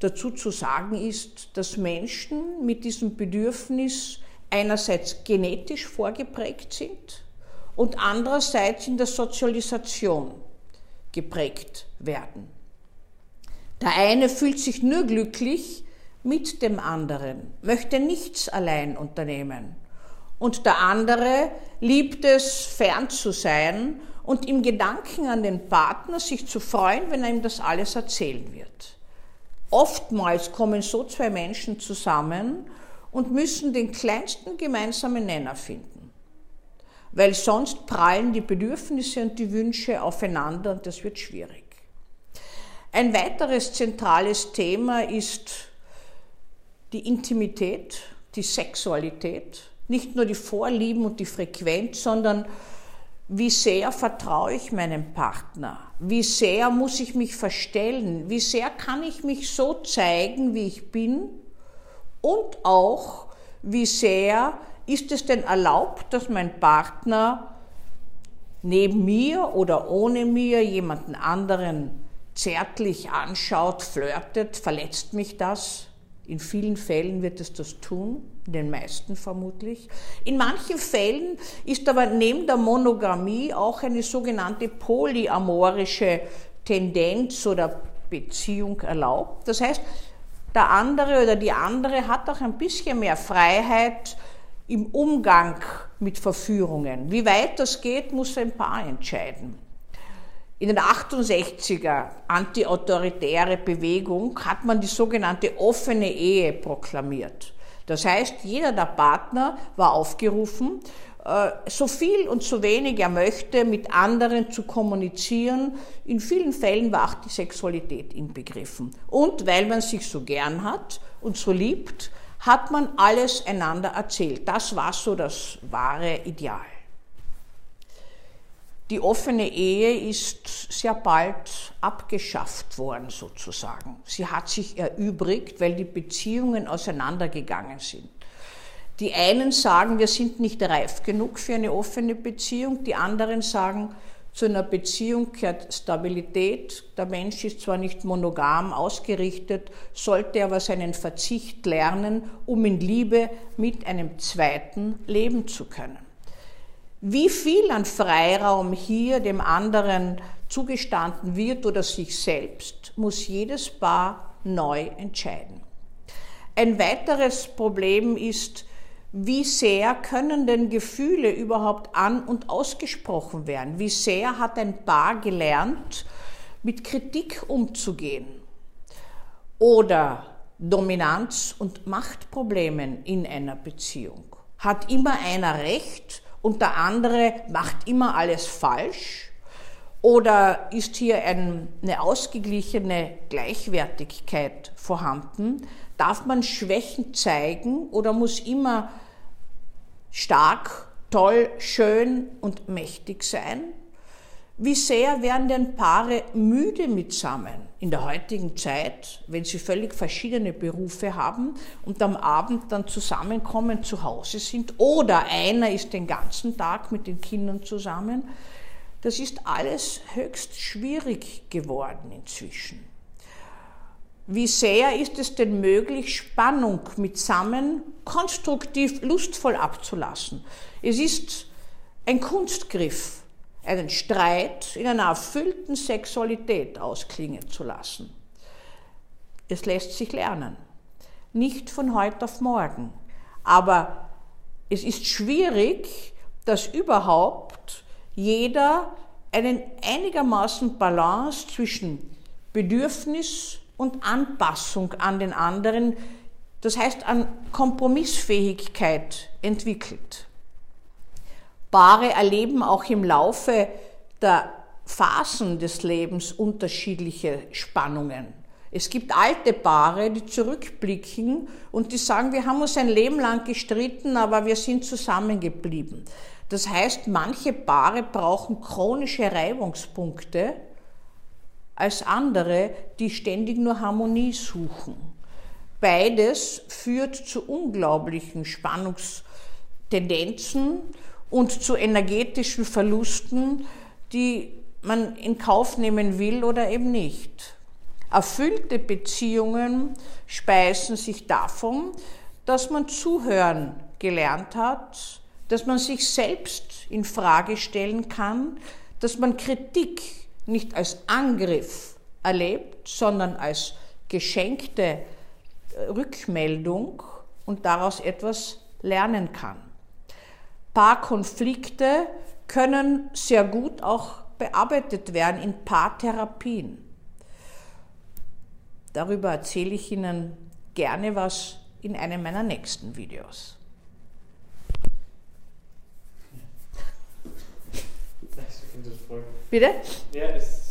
dazu zu sagen ist, dass Menschen mit diesem Bedürfnis einerseits genetisch vorgeprägt sind und andererseits in der Sozialisation geprägt werden. Der eine fühlt sich nur glücklich mit dem anderen, möchte nichts allein unternehmen. Und der andere liebt es, fern zu sein und im Gedanken an den Partner sich zu freuen, wenn er ihm das alles erzählen wird. Oftmals kommen so zwei Menschen zusammen und müssen den kleinsten gemeinsamen Nenner finden. Weil sonst prallen die Bedürfnisse und die Wünsche aufeinander und das wird schwierig. Ein weiteres zentrales Thema ist die Intimität, die Sexualität, nicht nur die Vorlieben und die Frequenz, sondern wie sehr vertraue ich meinem Partner? Wie sehr muss ich mich verstellen? Wie sehr kann ich mich so zeigen, wie ich bin? Und auch, wie sehr ist es denn erlaubt, dass mein Partner neben mir oder ohne mir jemanden anderen zärtlich anschaut, flirtet, verletzt mich das? In vielen Fällen wird es das tun, in den meisten vermutlich. In manchen Fällen ist aber neben der Monogamie auch eine sogenannte polyamorische Tendenz oder Beziehung erlaubt. Das heißt, der andere oder die andere hat auch ein bisschen mehr Freiheit im Umgang mit Verführungen. Wie weit das geht, muss ein Paar entscheiden. In den 68er antiautoritäre Bewegung hat man die sogenannte offene Ehe proklamiert. Das heißt, jeder der Partner war aufgerufen, äh, so viel und so wenig er möchte, mit anderen zu kommunizieren. In vielen Fällen war auch die Sexualität inbegriffen. Und weil man sich so gern hat und so liebt, hat man alles einander erzählt. Das war so das wahre Ideal. Die offene Ehe ist sehr bald abgeschafft worden sozusagen. Sie hat sich erübrigt, weil die Beziehungen auseinandergegangen sind. Die einen sagen, wir sind nicht reif genug für eine offene Beziehung, die anderen sagen, zu einer Beziehung gehört Stabilität. Der Mensch ist zwar nicht monogam ausgerichtet, sollte aber seinen Verzicht lernen, um in Liebe mit einem zweiten leben zu können. Wie viel an Freiraum hier dem anderen zugestanden wird oder sich selbst, muss jedes Paar neu entscheiden. Ein weiteres Problem ist, wie sehr können denn Gefühle überhaupt an und ausgesprochen werden? Wie sehr hat ein Paar gelernt, mit Kritik umzugehen? Oder Dominanz- und Machtproblemen in einer Beziehung? Hat immer einer Recht und der andere macht immer alles falsch? Oder ist hier eine ausgeglichene Gleichwertigkeit vorhanden? Darf man Schwächen zeigen oder muss immer stark, toll, schön und mächtig sein? Wie sehr werden denn Paare müde mitsammen in der heutigen Zeit, wenn sie völlig verschiedene Berufe haben und am Abend dann zusammenkommen, zu Hause sind oder einer ist den ganzen Tag mit den Kindern zusammen? Das ist alles höchst schwierig geworden inzwischen. Wie sehr ist es denn möglich, Spannung mitsammen konstruktiv, lustvoll abzulassen? Es ist ein Kunstgriff einen Streit in einer erfüllten Sexualität ausklingen zu lassen. Es lässt sich lernen. Nicht von heute auf morgen. Aber es ist schwierig, dass überhaupt jeder einen einigermaßen Balance zwischen Bedürfnis und Anpassung an den anderen, das heißt an Kompromissfähigkeit entwickelt. Paare erleben auch im Laufe der Phasen des Lebens unterschiedliche Spannungen. Es gibt alte Paare, die zurückblicken und die sagen, wir haben uns ein Leben lang gestritten, aber wir sind zusammengeblieben. Das heißt, manche Paare brauchen chronische Reibungspunkte als andere, die ständig nur Harmonie suchen. Beides führt zu unglaublichen Spannungstendenzen und zu energetischen Verlusten, die man in Kauf nehmen will oder eben nicht. Erfüllte Beziehungen speisen sich davon, dass man zuhören gelernt hat, dass man sich selbst in Frage stellen kann, dass man Kritik nicht als Angriff erlebt, sondern als geschenkte Rückmeldung und daraus etwas lernen kann. Paarkonflikte können sehr gut auch bearbeitet werden in Paartherapien. Darüber erzähle ich Ihnen gerne was in einem meiner nächsten Videos. Bitte? Ja, es